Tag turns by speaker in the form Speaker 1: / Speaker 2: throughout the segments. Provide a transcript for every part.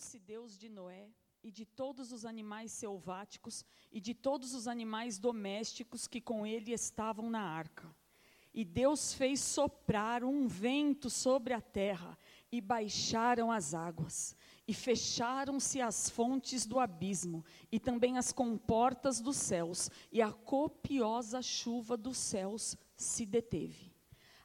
Speaker 1: Lembrou-se Deus de Noé e de todos os animais selváticos e de todos os animais domésticos que com ele estavam na arca. E Deus fez soprar um vento sobre a terra, e baixaram as águas, e fecharam-se as fontes do abismo, e também as comportas dos céus, e a copiosa chuva dos céus se deteve.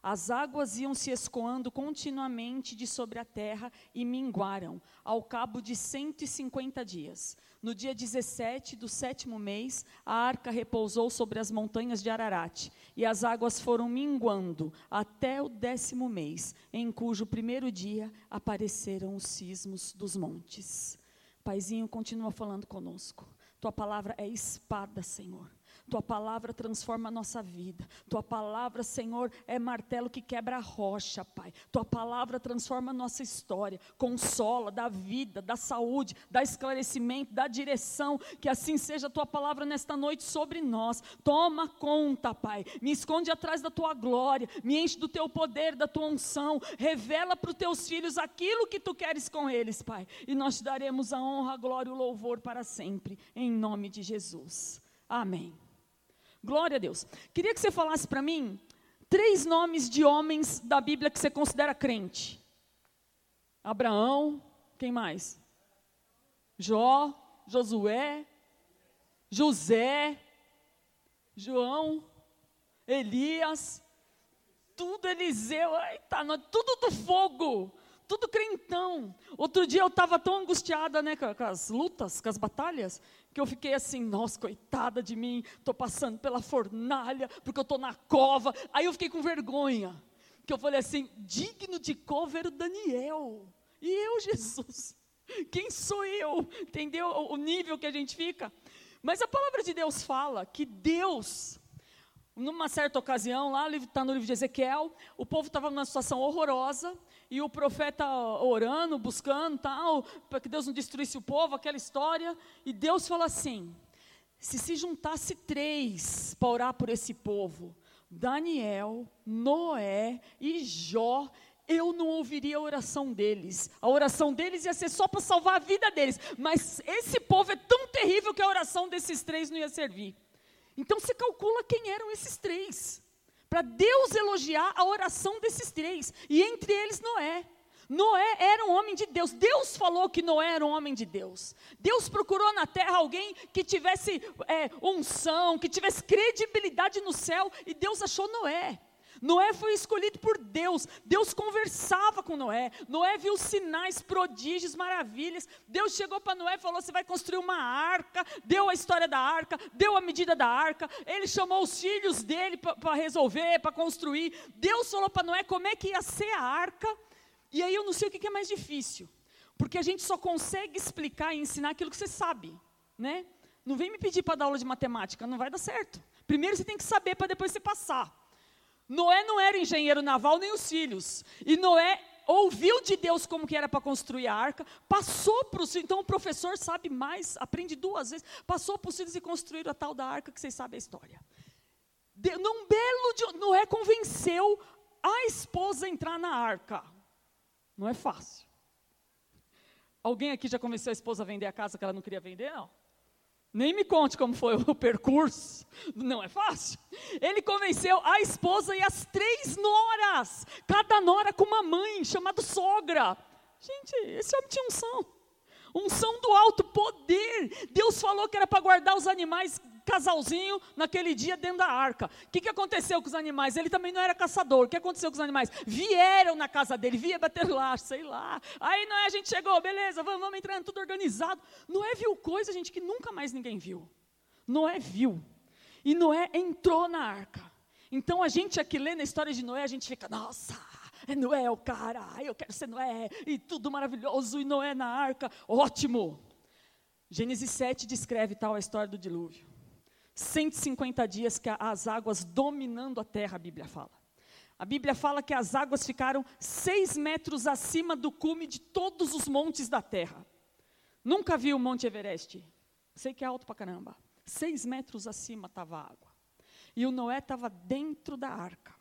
Speaker 1: As águas iam se escoando continuamente de sobre a terra e minguaram, ao cabo de 150 dias. No dia 17 do sétimo mês, a arca repousou sobre as montanhas de Ararat, e as águas foram minguando até o décimo mês, em cujo primeiro dia apareceram os cismos dos montes. Paizinho continua falando conosco. Tua palavra é espada, Senhor. Tua palavra transforma a nossa vida. Tua palavra, Senhor, é martelo que quebra a rocha, Pai. Tua palavra transforma a nossa história, consola, dá vida, dá saúde, dá esclarecimento, dá direção. Que assim seja a tua palavra nesta noite sobre nós. Toma conta, Pai. Me esconde atrás da tua glória, me enche do teu poder, da tua unção. Revela para os teus filhos aquilo que tu queres com eles, Pai. E nós te daremos a honra, a glória e o louvor para sempre, em nome de Jesus. Amém. Glória a Deus. Queria que você falasse para mim três nomes de homens da Bíblia que você considera crente. Abraão, quem mais? Jó, Josué, José, João, Elias, tudo Eliseu, eita, tudo do fogo, tudo crentão. Outro dia eu estava tão angustiada né, com, as lutas, com as batalhas, que eu fiquei assim, nossa, coitada de mim, estou passando pela fornalha, porque eu estou na cova. Aí eu fiquei com vergonha, que eu falei assim, digno de cover Daniel. E eu, Jesus, quem sou eu? Entendeu o nível que a gente fica? Mas a palavra de Deus fala que Deus numa certa ocasião, lá está no livro de Ezequiel, o povo estava numa situação horrorosa, e o profeta orando, buscando, tal, para que Deus não destruísse o povo, aquela história, e Deus falou assim: se se juntasse três para orar por esse povo, Daniel, Noé e Jó, eu não ouviria a oração deles. A oração deles ia ser só para salvar a vida deles. Mas esse povo é tão terrível que a oração desses três não ia servir. Então se calcula quem eram esses três. Para Deus elogiar a oração desses três. E entre eles Noé. Noé era um homem de Deus. Deus falou que Noé era um homem de Deus. Deus procurou na terra alguém que tivesse é, unção, que tivesse credibilidade no céu. E Deus achou Noé. Noé foi escolhido por Deus. Deus conversava com Noé. Noé viu sinais, prodígios, maravilhas. Deus chegou para Noé e falou: Você vai construir uma arca. Deu a história da arca, deu a medida da arca. Ele chamou os filhos dele para resolver, para construir. Deus falou para Noé como é que ia ser a arca. E aí eu não sei o que é mais difícil. Porque a gente só consegue explicar e ensinar aquilo que você sabe, né? Não vem me pedir para dar aula de matemática, não vai dar certo. Primeiro você tem que saber para depois você passar. Noé não era engenheiro naval nem os filhos. E Noé ouviu de Deus como que era para construir a arca, passou para os filhos, então o professor sabe mais, aprende duas vezes, passou para os filhos e construíram a tal da arca que vocês sabem a história. De, num belo dia, Noé convenceu a esposa a entrar na arca. Não é fácil. Alguém aqui já convenceu a esposa a vender a casa que ela não queria vender? Não. Nem me conte como foi o percurso, não é fácil. Ele convenceu a esposa e as três noras, cada nora com uma mãe, chamada sogra. Gente, esse homem tinha unção, unção do alto poder. Deus falou que era para guardar os animais casalzinho naquele dia dentro da arca. O que, que aconteceu com os animais? Ele também não era caçador. O que aconteceu com os animais? Vieram na casa dele, via bater lá, sei lá. Aí não é, a gente chegou, beleza, vamos, vamos entrando, tudo organizado. Noé viu coisa, gente, que nunca mais ninguém viu. Noé viu. E Noé entrou na arca. Então a gente aqui lê na história de Noé, a gente fica, nossa, é Noé o cara, eu quero ser Noé, e tudo maravilhoso, e Noé na arca, ótimo. Gênesis 7 descreve tal a história do dilúvio. 150 dias que as águas dominando a terra, a Bíblia fala. A Bíblia fala que as águas ficaram seis metros acima do cume de todos os montes da terra. Nunca vi o Monte Everest. Sei que é alto pra caramba. Seis metros acima estava a água. E o Noé estava dentro da arca.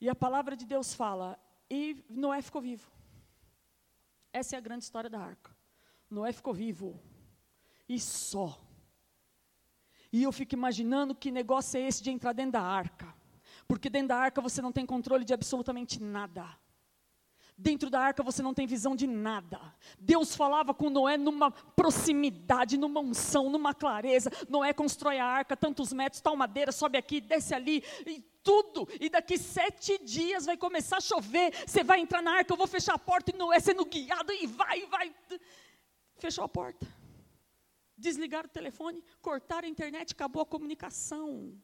Speaker 1: E a palavra de Deus fala, e Noé ficou vivo. Essa é a grande história da arca. Noé ficou vivo. E só. E eu fico imaginando que negócio é esse de entrar dentro da arca. Porque dentro da arca você não tem controle de absolutamente nada. Dentro da arca você não tem visão de nada. Deus falava com Noé numa proximidade, numa unção, numa clareza. Noé constrói a arca, tantos metros, tal madeira, sobe aqui, desce ali, e tudo. E daqui sete dias vai começar a chover. Você vai entrar na arca, eu vou fechar a porta, e Noé sendo guiado, e vai, vai. Fechou a porta. Desligaram o telefone, cortaram a internet, acabou a comunicação.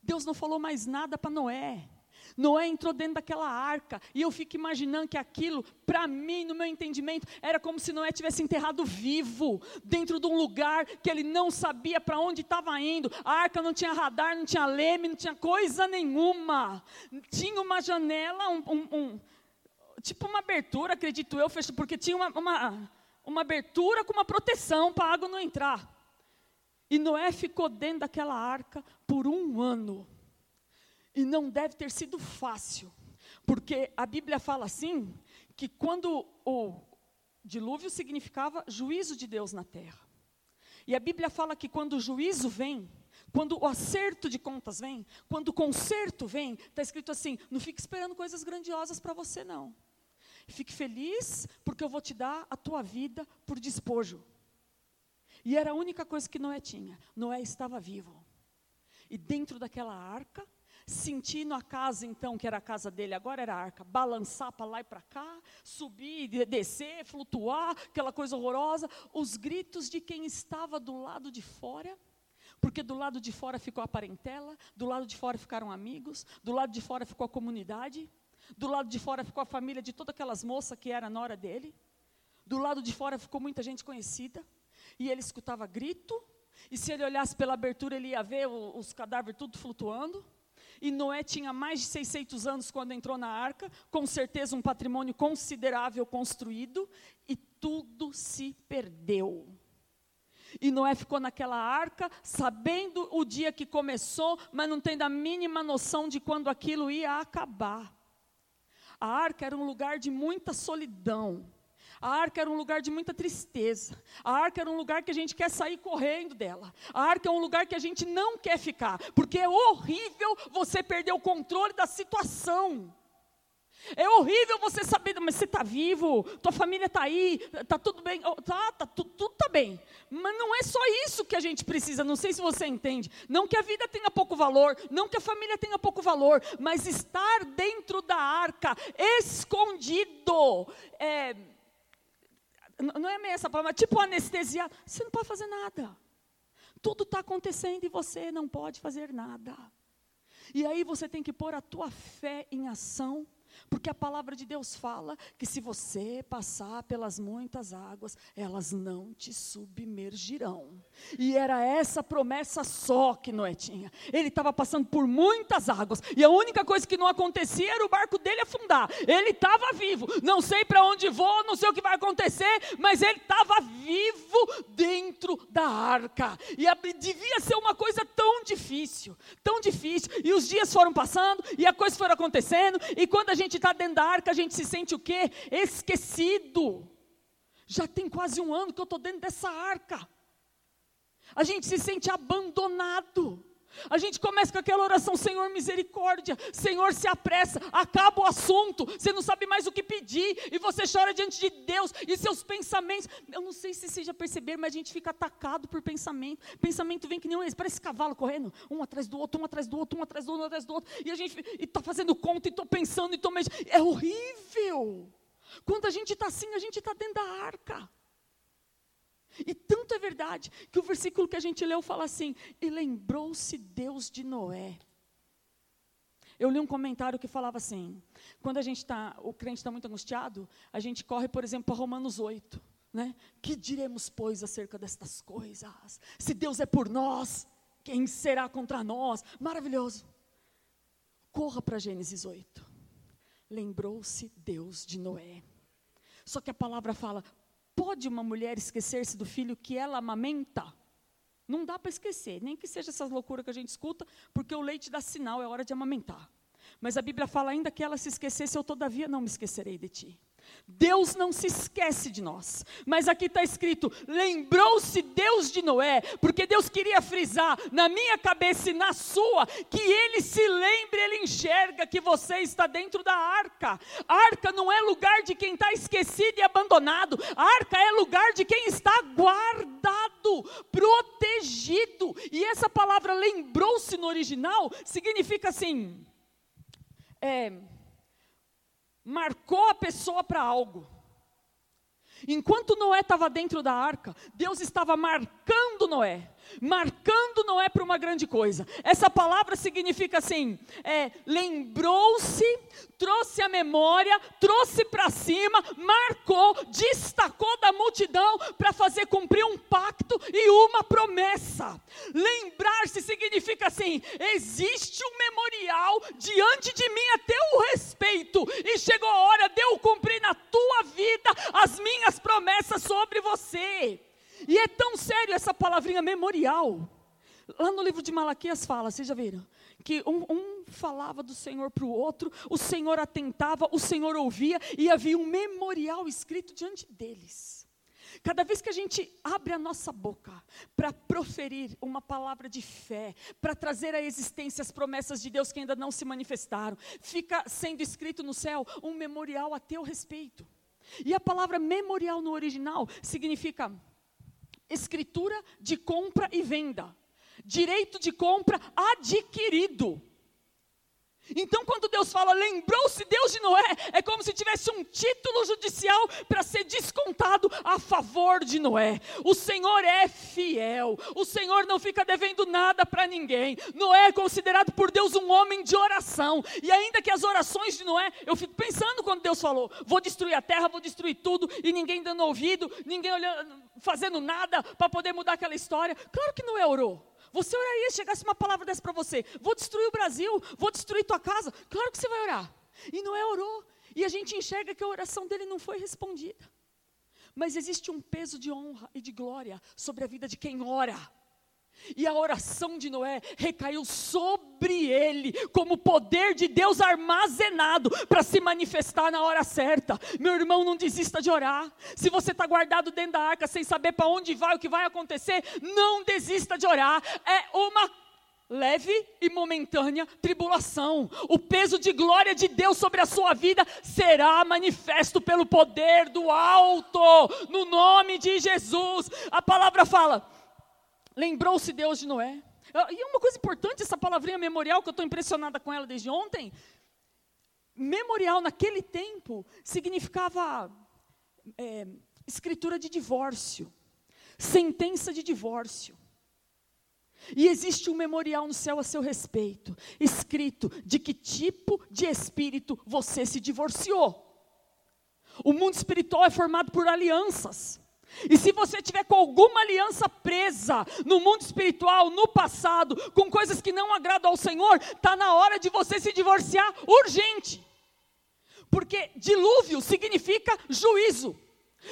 Speaker 1: Deus não falou mais nada para Noé. Noé entrou dentro daquela arca, e eu fico imaginando que aquilo, para mim, no meu entendimento, era como se Noé tivesse enterrado vivo, dentro de um lugar que ele não sabia para onde estava indo. A arca não tinha radar, não tinha leme, não tinha coisa nenhuma. Tinha uma janela, um, um, um tipo uma abertura, acredito eu, porque tinha uma, uma, uma abertura com uma proteção para a água não entrar. E Noé ficou dentro daquela arca por um ano. E não deve ter sido fácil, porque a Bíblia fala assim, que quando o dilúvio significava juízo de Deus na terra. E a Bíblia fala que quando o juízo vem, quando o acerto de contas vem, quando o conserto vem, está escrito assim: não fique esperando coisas grandiosas para você, não. Fique feliz, porque eu vou te dar a tua vida por despojo. E era a única coisa que Noé tinha. Noé estava vivo. E dentro daquela arca sentindo a casa, então, que era a casa dele, agora era a arca, balançar para lá e para cá, subir, descer, flutuar, aquela coisa horrorosa, os gritos de quem estava do lado de fora, porque do lado de fora ficou a parentela, do lado de fora ficaram amigos, do lado de fora ficou a comunidade, do lado de fora ficou a família de todas aquelas moças que era nora dele, do lado de fora ficou muita gente conhecida, e ele escutava grito, e se ele olhasse pela abertura, ele ia ver os cadáveres tudo flutuando, e Noé tinha mais de 600 anos quando entrou na arca, com certeza um patrimônio considerável construído, e tudo se perdeu. E Noé ficou naquela arca, sabendo o dia que começou, mas não tendo a mínima noção de quando aquilo ia acabar. A arca era um lugar de muita solidão. A arca era um lugar de muita tristeza. A arca era um lugar que a gente quer sair correndo dela. A arca é um lugar que a gente não quer ficar, porque é horrível você perder o controle da situação. É horrível você saber, mas você está vivo, tua família está aí, está tudo bem, oh, tá, tá, tudo está bem. Mas não é só isso que a gente precisa, não sei se você entende. Não que a vida tenha pouco valor, não que a família tenha pouco valor, mas estar dentro da arca, escondido, é, não é meio essa palavra, tipo anestesia. Você não pode fazer nada. Tudo está acontecendo e você não pode fazer nada. E aí você tem que pôr a tua fé em ação porque a palavra de Deus fala que se você passar pelas muitas águas, elas não te submergirão. E era essa promessa só que Noé tinha. Ele estava passando por muitas águas, e a única coisa que não acontecia era o barco dele afundar. Ele estava vivo. Não sei para onde vou, não sei o que vai acontecer, mas ele estava vivo dentro da arca. E devia ser uma coisa tão difícil, tão difícil. E os dias foram passando, e a coisa foi acontecendo, e quando a gente gente está dentro da arca, a gente se sente o quê? Esquecido. Já tem quase um ano que eu estou dentro dessa arca. A gente se sente abandonado. A gente começa com aquela oração, Senhor misericórdia, Senhor se apressa, acaba o assunto, você não sabe mais o que pedir, e você chora diante de Deus, e seus pensamentos, eu não sei se você já perceberam, mas a gente fica atacado por pensamento, pensamento vem que nem um, parece cavalo correndo, um atrás do outro, um atrás do outro, um atrás do outro, um atrás do outro, e a gente está fazendo conta, e estou pensando, e estou é horrível, quando a gente está assim, a gente está dentro da arca, e tanto é verdade que o versículo que a gente leu fala assim: E lembrou-se Deus de Noé. Eu li um comentário que falava assim: quando a gente está, o crente está muito angustiado, a gente corre, por exemplo, para Romanos 8. Né? Que diremos, pois, acerca destas coisas? Se Deus é por nós, quem será contra nós? Maravilhoso. Corra para Gênesis 8. Lembrou-se Deus de Noé. Só que a palavra fala: Pode uma mulher esquecer-se do filho que ela amamenta? Não dá para esquecer, nem que seja essas loucuras que a gente escuta, porque o leite dá sinal, é hora de amamentar. Mas a Bíblia fala ainda que ela se esquecesse, eu todavia não me esquecerei de ti. Deus não se esquece de nós, mas aqui está escrito: lembrou-se Deus de Noé, porque Deus queria frisar na minha cabeça e na sua, que ele se lembre, ele enxerga que você está dentro da arca. Arca não é lugar de quem está esquecido e abandonado, arca é lugar de quem está guardado, protegido. E essa palavra lembrou-se no original significa assim: é marcou a pessoa para algo. Enquanto Noé estava dentro da arca, Deus estava marcando Noé marcando Noé para uma grande coisa. Essa palavra significa assim: é, lembrou-se, trouxe a memória, trouxe para cima, marcou, destacou da multidão para fazer cumprir um pacto e uma promessa. Lembrar-se significa assim: existe um memorial diante de mim a teu respeito, e chegou a hora de eu cumprir na tua vida as minhas promessas sobre você. E é tão sério essa palavrinha memorial. Lá no livro de Malaquias fala, vocês já viram? Que um, um falava do Senhor para o outro, o Senhor atentava, o Senhor ouvia, e havia um memorial escrito diante deles. Cada vez que a gente abre a nossa boca para proferir uma palavra de fé, para trazer à existência as promessas de Deus que ainda não se manifestaram, fica sendo escrito no céu um memorial a teu respeito. E a palavra memorial no original significa escritura de compra e venda, direito de compra adquirido. Então, quando Deus fala, lembrou-se Deus de Noé, é como se tivesse um título judicial para ser descontado a favor de Noé. O Senhor é fiel, o Senhor não fica devendo nada para ninguém. Noé é considerado por Deus um homem de oração, e ainda que as orações de Noé, eu fico pensando quando Deus falou: vou destruir a terra, vou destruir tudo, e ninguém dando ouvido, ninguém olhando, fazendo nada para poder mudar aquela história. Claro que Noé orou. Você oraria se chegasse uma palavra dessa para você: vou destruir o Brasil, vou destruir tua casa. Claro que você vai orar. E Noé orou. E a gente enxerga que a oração dele não foi respondida. Mas existe um peso de honra e de glória sobre a vida de quem ora. E a oração de Noé recaiu sobre ele, como poder de Deus armazenado para se manifestar na hora certa. Meu irmão, não desista de orar. Se você está guardado dentro da arca sem saber para onde vai, o que vai acontecer, não desista de orar. É uma leve e momentânea tribulação. O peso de glória de Deus sobre a sua vida será manifesto pelo poder do alto, no nome de Jesus. A palavra fala Lembrou-se Deus de Noé. Ah, e uma coisa importante, essa palavrinha memorial, que eu estou impressionada com ela desde ontem. Memorial naquele tempo significava é, escritura de divórcio, sentença de divórcio. E existe um memorial no céu a seu respeito, escrito de que tipo de espírito você se divorciou. O mundo espiritual é formado por alianças. E se você tiver com alguma aliança presa no mundo espiritual, no passado, com coisas que não agradam ao Senhor, está na hora de você se divorciar urgente. Porque dilúvio significa juízo.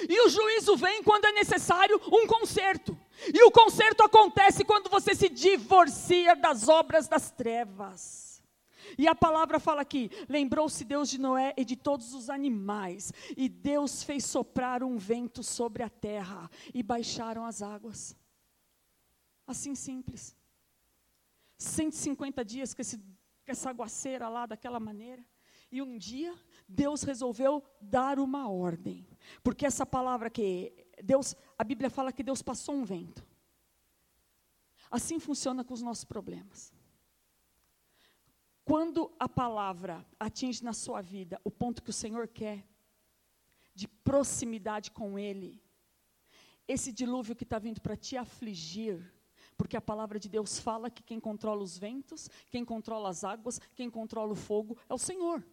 Speaker 1: E o juízo vem quando é necessário um conserto. E o conserto acontece quando você se divorcia das obras das trevas. E a palavra fala aqui: lembrou-se Deus de Noé e de todos os animais, e Deus fez soprar um vento sobre a terra, e baixaram as águas. Assim simples. 150 dias com, esse, com essa aguaceira lá daquela maneira. E um dia Deus resolveu dar uma ordem. Porque essa palavra que Deus, a Bíblia fala que Deus passou um vento. Assim funciona com os nossos problemas. Quando a palavra atinge na sua vida o ponto que o Senhor quer, de proximidade com Ele, esse dilúvio que está vindo para te afligir, porque a palavra de Deus fala que quem controla os ventos, quem controla as águas, quem controla o fogo é o Senhor.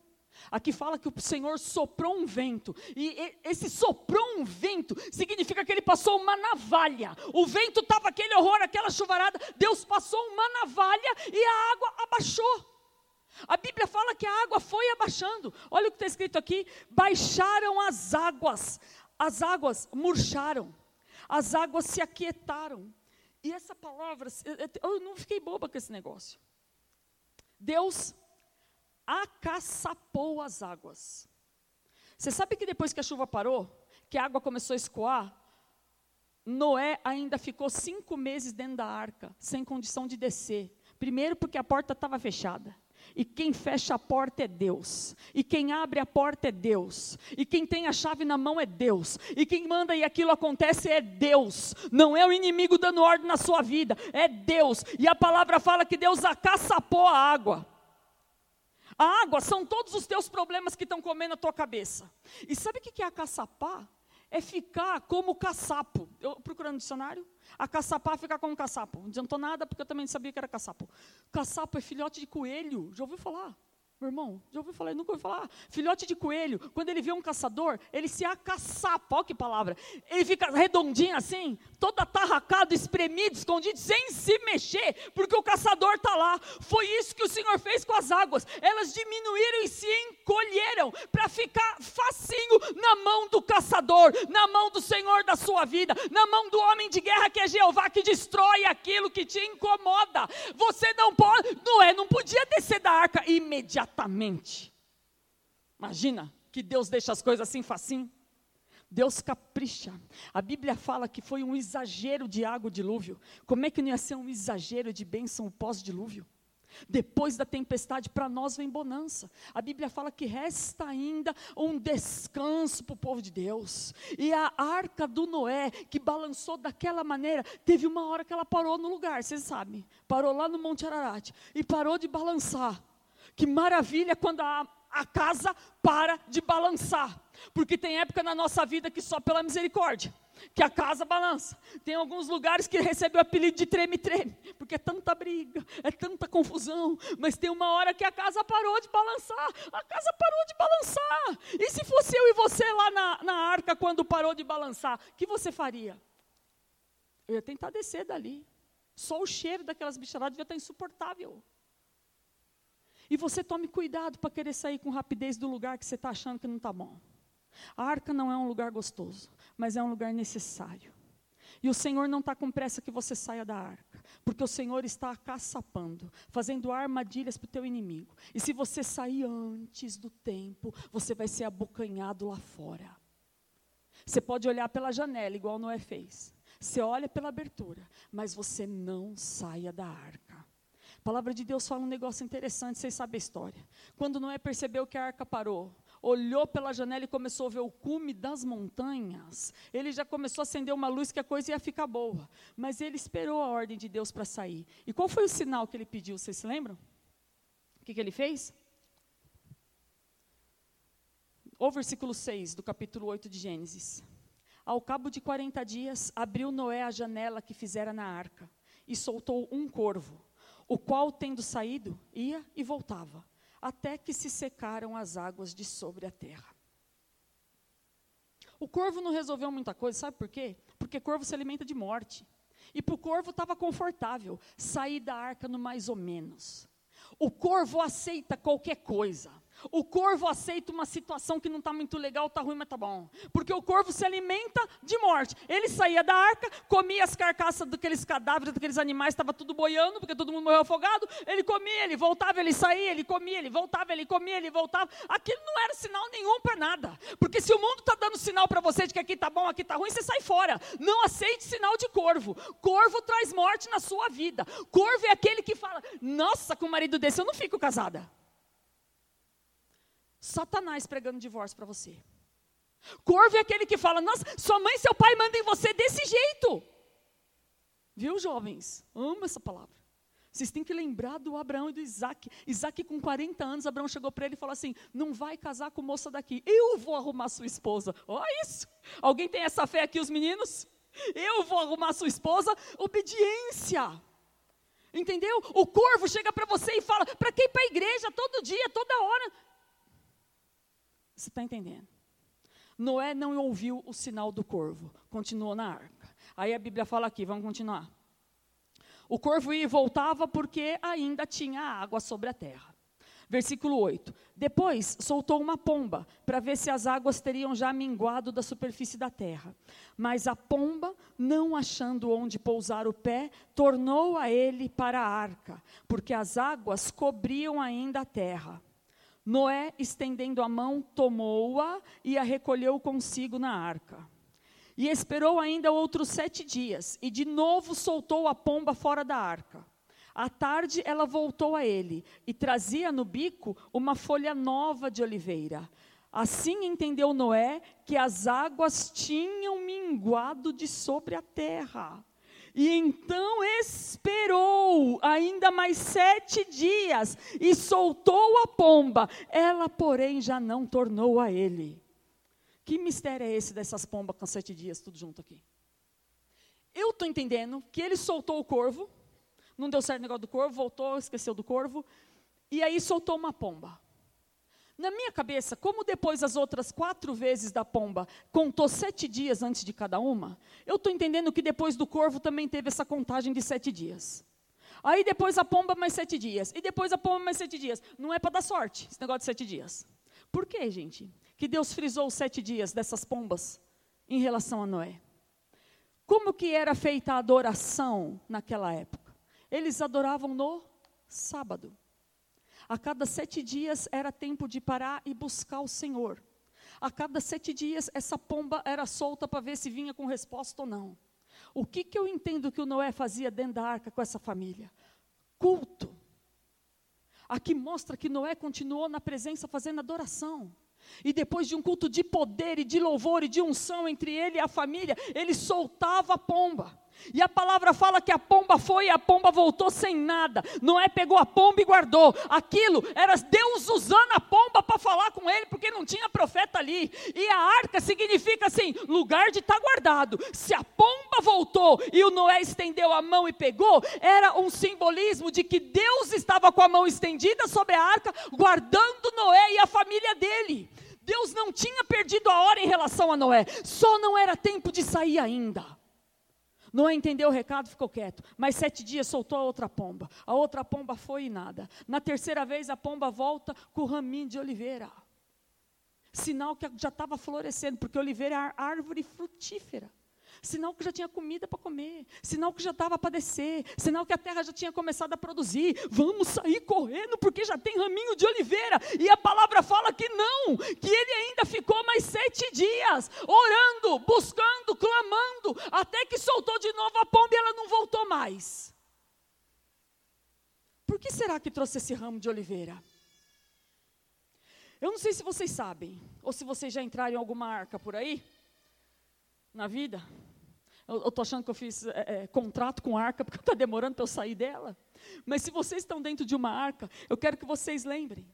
Speaker 1: Aqui fala que o Senhor soprou um vento, e esse soprou um vento significa que ele passou uma navalha. O vento estava aquele horror, aquela chuvarada, Deus passou uma navalha e a água abaixou. A Bíblia fala que a água foi abaixando. Olha o que está escrito aqui: baixaram as águas, as águas murcharam, as águas se aquietaram. E essa palavra, eu não fiquei boba com esse negócio. Deus acaçapou as águas. Você sabe que depois que a chuva parou, que a água começou a escoar, Noé ainda ficou cinco meses dentro da arca, sem condição de descer. Primeiro, porque a porta estava fechada. E quem fecha a porta é Deus. E quem abre a porta é Deus. E quem tem a chave na mão é Deus. E quem manda e aquilo acontece é Deus. Não é o inimigo dando ordem na sua vida, é Deus. E a palavra fala que Deus acaçapou a água. A água são todos os teus problemas que estão comendo a tua cabeça. E sabe o que é acaçapar? É ficar como caçapo. Eu procurando dicionário. A caçapar fica com um caçapo. Não adiantou nada, porque eu também sabia que era caçapo. Caçapo é filhote de coelho. Já ouviu falar? Meu irmão, já ouviu falar? Eu nunca ouvi falar. Filhote de coelho, quando ele vê um caçador, ele se acaçapa, olha que palavra. Ele fica redondinho assim, todo atarracado, espremido, escondido, sem se mexer, porque o caçador está lá. Foi isso que o Senhor fez com as águas. Elas diminuíram e se encolheram para ficar facinho na mão do caçador, na mão do Senhor da sua vida, na mão do homem de guerra que é Jeová, que destrói aquilo que te incomoda. Você não pode, Noé não podia descer da arca imediatamente imediatamente. Imagina que Deus deixa as coisas assim facinho. Deus capricha. A Bíblia fala que foi um exagero de água dilúvio. Como é que não ia ser um exagero de bênção pós-dilúvio? Depois da tempestade, para nós vem bonança. A Bíblia fala que resta ainda um descanso para o povo de Deus. E a arca do Noé, que balançou daquela maneira, teve uma hora que ela parou no lugar, vocês sabem. Parou lá no Monte Ararat. E parou de balançar. Que maravilha quando a, a casa para de balançar. Porque tem época na nossa vida que só pela misericórdia, que a casa balança. Tem alguns lugares que recebe o apelido de treme-treme, porque é tanta briga, é tanta confusão. Mas tem uma hora que a casa parou de balançar. A casa parou de balançar. E se fosse eu e você lá na, na arca quando parou de balançar, o que você faria? Eu ia tentar descer dali. Só o cheiro daquelas bicharadas devia estar insuportável. E você tome cuidado para querer sair com rapidez do lugar que você está achando que não está bom. A arca não é um lugar gostoso, mas é um lugar necessário. E o Senhor não está com pressa que você saia da arca, porque o Senhor está caçapando, fazendo armadilhas para o teu inimigo. E se você sair antes do tempo, você vai ser abocanhado lá fora. Você pode olhar pela janela, igual Noé fez. Você olha pela abertura, mas você não saia da arca. A palavra de Deus fala um negócio interessante, vocês sabem a história. Quando Noé percebeu que a arca parou, olhou pela janela e começou a ver o cume das montanhas, ele já começou a acender uma luz que a coisa ia ficar boa. Mas ele esperou a ordem de Deus para sair. E qual foi o sinal que ele pediu? Vocês se lembram? O que, que ele fez? O versículo 6 do capítulo 8 de Gênesis. Ao cabo de 40 dias, abriu Noé a janela que fizera na arca e soltou um corvo o qual, tendo saído, ia e voltava, até que se secaram as águas de sobre a terra. O corvo não resolveu muita coisa, sabe por quê? Porque corvo se alimenta de morte. E para o corvo estava confortável sair da arca no mais ou menos. O corvo aceita qualquer coisa. O corvo aceita uma situação que não está muito legal, está ruim, mas está bom. Porque o corvo se alimenta de morte. Ele saía da arca, comia as carcaças daqueles cadáveres, daqueles animais, estava tudo boiando, porque todo mundo morreu afogado. Ele comia, ele voltava, ele saía, ele comia, ele voltava, ele comia, ele voltava. Aquilo não era sinal nenhum para nada. Porque se o mundo está dando sinal para você de que aqui está bom, aqui está ruim, você sai fora. Não aceite sinal de corvo. Corvo traz morte na sua vida. Corvo é aquele que fala: Nossa, com um marido desse eu não fico casada. Satanás pregando divórcio para você. Corvo é aquele que fala: Nossa, sua mãe e seu pai mandam em você desse jeito. Viu, jovens? Amo essa palavra. Vocês têm que lembrar do Abraão e do Isaac. Isaac, com 40 anos, Abraão chegou para ele e falou assim: Não vai casar com moça daqui, eu vou arrumar sua esposa. Olha isso. Alguém tem essa fé aqui, os meninos? Eu vou arrumar sua esposa. Obediência. Entendeu? O corvo chega para você e fala: Para quem para a igreja todo dia, toda hora? Você está entendendo? Noé não ouviu o sinal do corvo, continuou na arca. Aí a Bíblia fala aqui, vamos continuar. O corvo ia e voltava porque ainda tinha água sobre a terra. Versículo 8. Depois soltou uma pomba para ver se as águas teriam já minguado da superfície da terra. Mas a pomba, não achando onde pousar o pé, tornou a ele para a arca, porque as águas cobriam ainda a terra. Noé, estendendo a mão, tomou-a e a recolheu consigo na arca. E esperou ainda outros sete dias, e de novo soltou a pomba fora da arca. À tarde ela voltou a ele, e trazia no bico uma folha nova de oliveira. Assim entendeu Noé que as águas tinham minguado de sobre a terra. E então esperou ainda mais sete dias e soltou a pomba. Ela, porém, já não tornou a ele. Que mistério é esse dessas pombas com sete dias, tudo junto aqui? Eu estou entendendo que ele soltou o corvo, não deu certo o negócio do corvo, voltou, esqueceu do corvo, e aí soltou uma pomba. Na minha cabeça, como depois as outras quatro vezes da pomba contou sete dias antes de cada uma, eu estou entendendo que depois do corvo também teve essa contagem de sete dias. Aí depois a pomba mais sete dias. E depois a pomba mais sete dias. Não é para dar sorte esse negócio de sete dias. Por quê, gente? Que Deus frisou os sete dias dessas pombas em relação a Noé. Como que era feita a adoração naquela época? Eles adoravam no sábado. A cada sete dias era tempo de parar e buscar o Senhor. A cada sete dias, essa pomba era solta para ver se vinha com resposta ou não. O que, que eu entendo que o Noé fazia dentro da arca com essa família? Culto. Aqui mostra que Noé continuou na presença fazendo adoração. E depois de um culto de poder e de louvor e de unção entre ele e a família, ele soltava a pomba. E a palavra fala que a pomba foi e a pomba voltou sem nada. Noé pegou a pomba e guardou. Aquilo era Deus usando a pomba para falar com ele, porque não tinha profeta ali. E a arca significa assim: lugar de estar tá guardado. Se a pomba voltou e o Noé estendeu a mão e pegou, era um simbolismo de que Deus estava com a mão estendida sobre a arca, guardando Noé e a família dele. Deus não tinha perdido a hora em relação a Noé, só não era tempo de sair ainda. Noé entendeu o recado, ficou quieto. Mas sete dias soltou a outra pomba. A outra pomba foi e nada. Na terceira vez, a pomba volta com o raminho de oliveira. Sinal que já estava florescendo, porque oliveira é árvore frutífera sinal que já tinha comida para comer, sinal que já estava para descer, sinal que a terra já tinha começado a produzir. Vamos sair correndo porque já tem raminho de oliveira. E a palavra fala que não, que ele ainda ficou mais sete dias orando, buscando, clamando, até que soltou de novo a pomba e ela não voltou mais. Por que será que trouxe esse ramo de oliveira? Eu não sei se vocês sabem, ou se vocês já entraram em alguma arca por aí, na vida. Eu estou achando que eu fiz é, é, contrato com arca, porque está demorando para eu sair dela. Mas se vocês estão dentro de uma arca, eu quero que vocês lembrem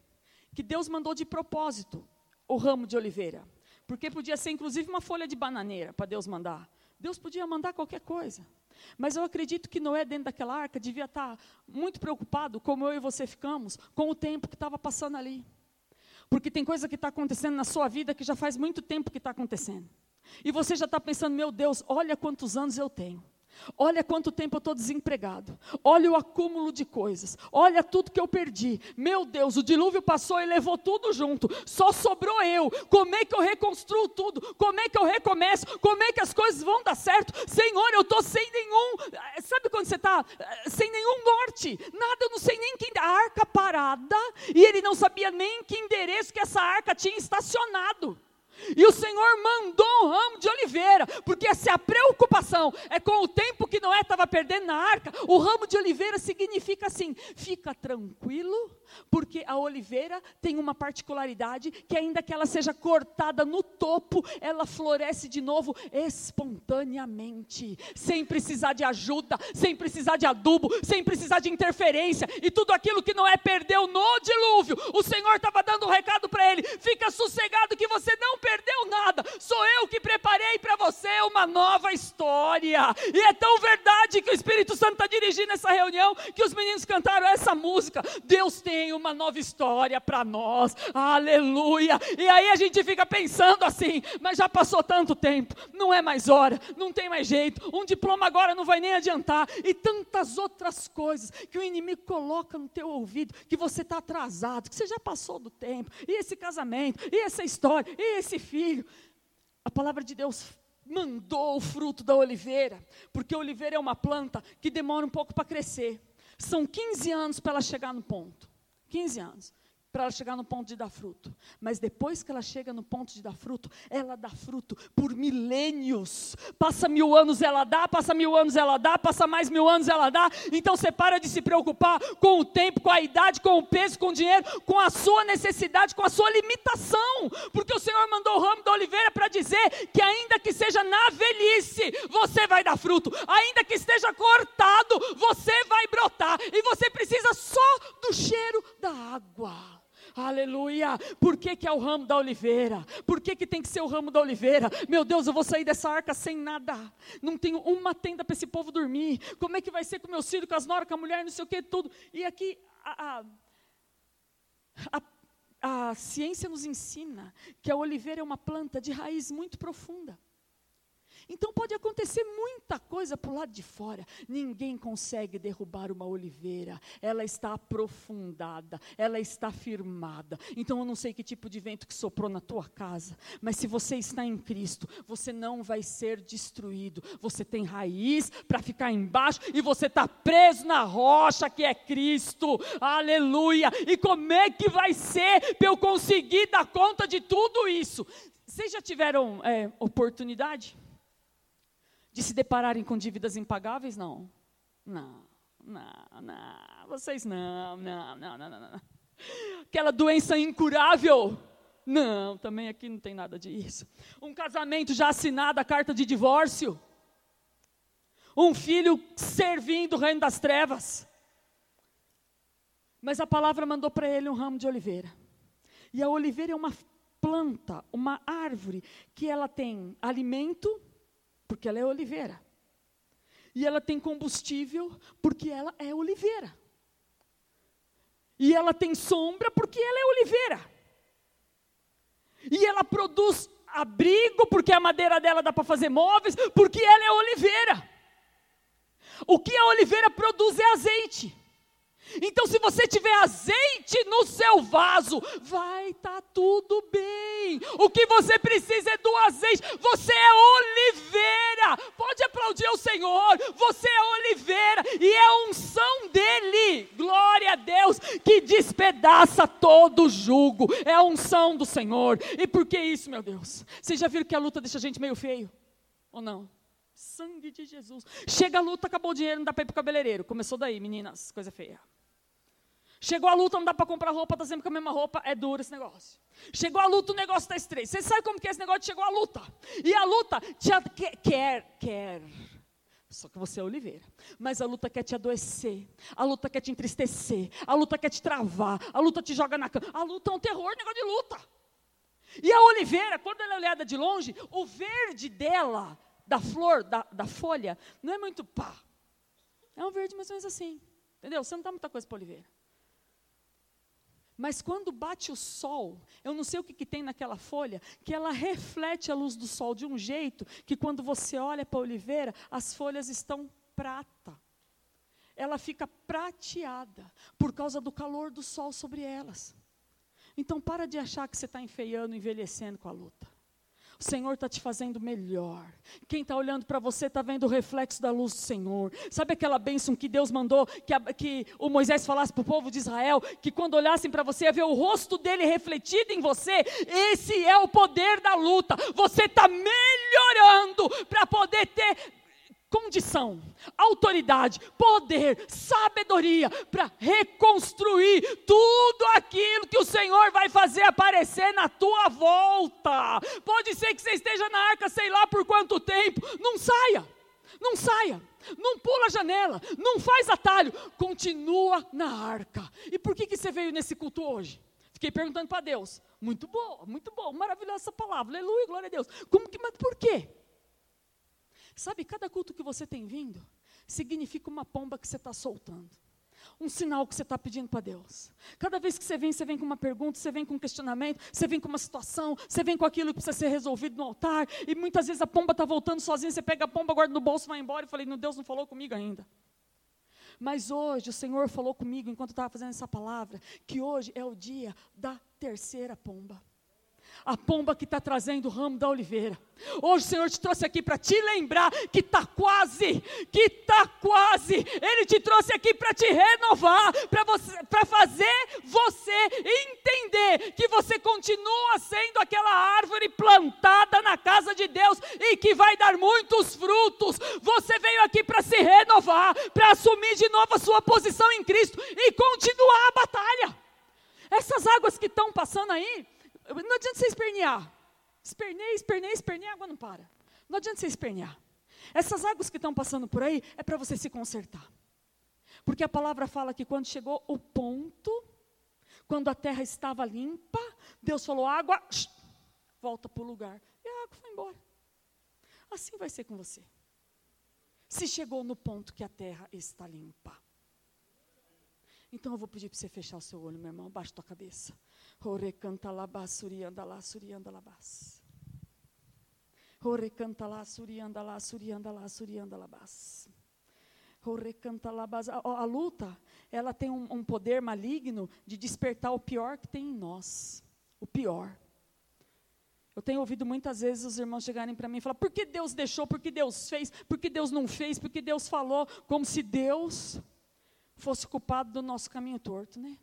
Speaker 1: que Deus mandou de propósito o ramo de oliveira. Porque podia ser inclusive uma folha de bananeira para Deus mandar. Deus podia mandar qualquer coisa. Mas eu acredito que Noé, dentro daquela arca, devia estar tá muito preocupado, como eu e você ficamos, com o tempo que estava passando ali. Porque tem coisa que está acontecendo na sua vida que já faz muito tempo que está acontecendo. E você já está pensando, meu Deus, olha quantos anos eu tenho. Olha quanto tempo eu estou desempregado. Olha o acúmulo de coisas. Olha tudo que eu perdi. Meu Deus, o dilúvio passou e levou tudo junto. Só sobrou eu. Como é que eu reconstruo tudo? Como é que eu recomeço? Como é que as coisas vão dar certo? Senhor, eu estou sem nenhum. Sabe quando você está sem nenhum norte? Nada, eu não sei nem que. A arca parada. E ele não sabia nem que endereço que essa arca tinha estacionado. E o Senhor mandou um ramo de oliveira, porque se a preocupação é com o tempo que Noé estava perdendo na arca, o ramo de oliveira significa assim: fica tranquilo, porque a oliveira tem uma particularidade que, ainda que ela seja cortada no topo, ela floresce de novo espontaneamente, sem precisar de ajuda, sem precisar de adubo, sem precisar de interferência, e tudo aquilo que Noé perdeu no dilúvio, o Senhor estava dando um recado para ele: fica sossegado que você não perdeu nada, sou eu que preparei para você uma nova história. E é tão verdade que o Espírito Santo está dirigindo essa reunião que os meninos cantaram essa música. Deus tem uma nova história para nós, aleluia. E aí a gente fica pensando assim, mas já passou tanto tempo, não é mais hora, não tem mais jeito, um diploma agora não vai nem adiantar, e tantas outras coisas que o inimigo coloca no teu ouvido, que você está atrasado, que você já passou do tempo, e esse casamento, e essa história, e esse filho. A palavra de Deus mandou o fruto da oliveira, porque a oliveira é uma planta que demora um pouco para crescer. São 15 anos para ela chegar no ponto. 15 anos. Para ela chegar no ponto de dar fruto. Mas depois que ela chega no ponto de dar fruto, ela dá fruto por milênios. Passa mil anos ela dá, passa mil anos ela dá, passa mais mil anos ela dá. Então você para de se preocupar com o tempo, com a idade, com o peso, com o dinheiro, com a sua necessidade, com a sua limitação. Porque o Senhor mandou o ramo da oliveira para dizer que ainda que seja na velhice, você vai dar fruto. Ainda que esteja cortado, você vai brotar. E você precisa só do cheiro da água. Aleluia. Por que, que é o ramo da oliveira? Por que, que tem que ser o ramo da oliveira? Meu Deus, eu vou sair dessa arca sem nada. Não tenho uma tenda para esse povo dormir. Como é que vai ser com meus filhos, com as noras, com a mulher, não sei o que, tudo. E aqui a, a, a, a ciência nos ensina que a oliveira é uma planta de raiz muito profunda. Então pode acontecer muita coisa para o lado de fora. Ninguém consegue derrubar uma oliveira. Ela está aprofundada, ela está firmada. Então eu não sei que tipo de vento que soprou na tua casa, mas se você está em Cristo, você não vai ser destruído. Você tem raiz para ficar embaixo e você está preso na rocha que é Cristo. Aleluia! E como é que vai ser para eu conseguir dar conta de tudo isso? Vocês já tiveram é, oportunidade? De se depararem com dívidas impagáveis? Não. Não, não, não. Vocês não, não, não, não, não. Aquela doença incurável? Não, também aqui não tem nada disso. Um casamento já assinado, a carta de divórcio? Um filho servindo o reino das trevas? Mas a palavra mandou para ele um ramo de oliveira. E a oliveira é uma planta, uma árvore, que ela tem alimento porque ela é oliveira. E ela tem combustível, porque ela é oliveira. E ela tem sombra, porque ela é oliveira. E ela produz abrigo, porque a madeira dela dá para fazer móveis, porque ela é oliveira. O que a oliveira produz é azeite. Então, se você tiver azeite no seu vaso, vai estar tá tudo bem. O que você precisa é do azeite. Você é oliveira. Pode aplaudir o Senhor. Você é oliveira e é a unção dele. Glória a Deus que despedaça todo jugo. É a unção do Senhor. E por que isso, meu Deus? Vocês já viram que a luta deixa a gente meio feio? Ou não? Sangue de Jesus. Chega a luta, acabou o dinheiro, não dá para ir para o cabeleireiro. Começou daí, meninas, coisa feia. Chegou a luta, não dá para comprar roupa, está sempre com a mesma roupa, é duro esse negócio. Chegou a luta, o negócio está estreito. Você sabe como que é esse negócio? Chegou a luta. E a luta te quer, quer, quer. Só que você é oliveira. Mas a luta quer te adoecer. A luta quer te entristecer. A luta quer te travar. A luta te joga na cama. A luta é um terror, negócio de luta. E a oliveira, quando ela é olhada de longe, o verde dela, da flor, da, da folha, não é muito pá. É um verde mais ou menos assim. Entendeu? Você não dá muita coisa para oliveira. Mas quando bate o sol, eu não sei o que, que, tem naquela folha, que ela reflete a luz do sol de um jeito que quando você olha para a oliveira, as folhas estão prata. Ela fica prateada por causa do calor do sol sobre elas. Então para de achar que você está enfeiando, envelhecendo com a luta. O Senhor está te fazendo melhor. Quem está olhando para você está vendo o reflexo da luz do Senhor. Sabe aquela bênção que Deus mandou, que, a, que o Moisés falasse para o povo de Israel, que quando olhassem para você, ia ver o rosto dele refletido em você? Esse é o poder da luta. Você está melhorando para poder ter condição, autoridade, poder, sabedoria para reconstruir tudo aquilo que o Senhor vai fazer aparecer na tua volta. Pode ser que você esteja na arca, sei lá por quanto tempo, não saia. Não saia, não pula a janela, não faz atalho, continua na arca. E por que, que você veio nesse culto hoje? Fiquei perguntando para Deus. Muito bom, muito bom, maravilhosa essa palavra, aleluia, glória a Deus. Como que, mas por quê? Sabe, cada culto que você tem vindo significa uma pomba que você está soltando. Um sinal que você está pedindo para Deus. Cada vez que você vem, você vem com uma pergunta, você vem com um questionamento, você vem com uma situação, você vem com aquilo que precisa ser resolvido no altar, e muitas vezes a pomba está voltando sozinha, você pega a pomba, guarda no bolso, vai embora e falei, não, Deus não falou comigo ainda. Mas hoje o Senhor falou comigo enquanto estava fazendo essa palavra, que hoje é o dia da terceira pomba. A pomba que está trazendo o ramo da oliveira. Hoje o Senhor te trouxe aqui para te lembrar que está quase, que está quase. Ele te trouxe aqui para te renovar, para fazer você entender que você continua sendo aquela árvore plantada na casa de Deus e que vai dar muitos frutos. Você veio aqui para se renovar, para assumir de novo a sua posição em Cristo e continuar a batalha. Essas águas que estão passando aí, não adianta você espernear. Esperneia, esperneia, esperneia, a água não para. Não adianta você espernear. Essas águas que estão passando por aí é para você se consertar. Porque a palavra fala que quando chegou o ponto, quando a terra estava limpa, Deus falou: água, shh, volta para o lugar. E a água foi embora. Assim vai ser com você. Se chegou no ponto que a terra está limpa. Então eu vou pedir para você fechar o seu olho, meu irmão, baixa tua cabeça. Ore canta labás, surianda lá, surianda labás. Ore canta lá, surianda lá, surianda lá, surianda labás. Ore canta labás. A, a luta, ela tem um, um poder maligno de despertar o pior que tem em nós. O pior. Eu tenho ouvido muitas vezes os irmãos chegarem para mim e falar: por que Deus deixou, por que Deus fez, por que Deus não fez, por que Deus falou, como se Deus fosse culpado do nosso caminho torto, né?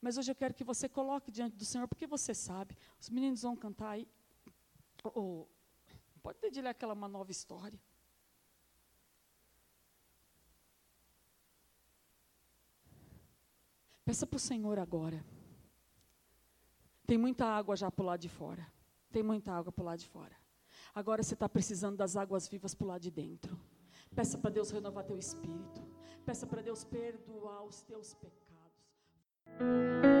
Speaker 1: Mas hoje eu quero que você coloque diante do Senhor, porque você sabe. Os meninos vão cantar aí. Oh, pode dedilhar aquela uma nova história. Peça para o Senhor agora. Tem muita água já para o lado de fora. Tem muita água para o lado de fora. Agora você está precisando das águas vivas para o lado de dentro. Peça para Deus renovar teu espírito. Peça para Deus perdoar os teus pecados. Música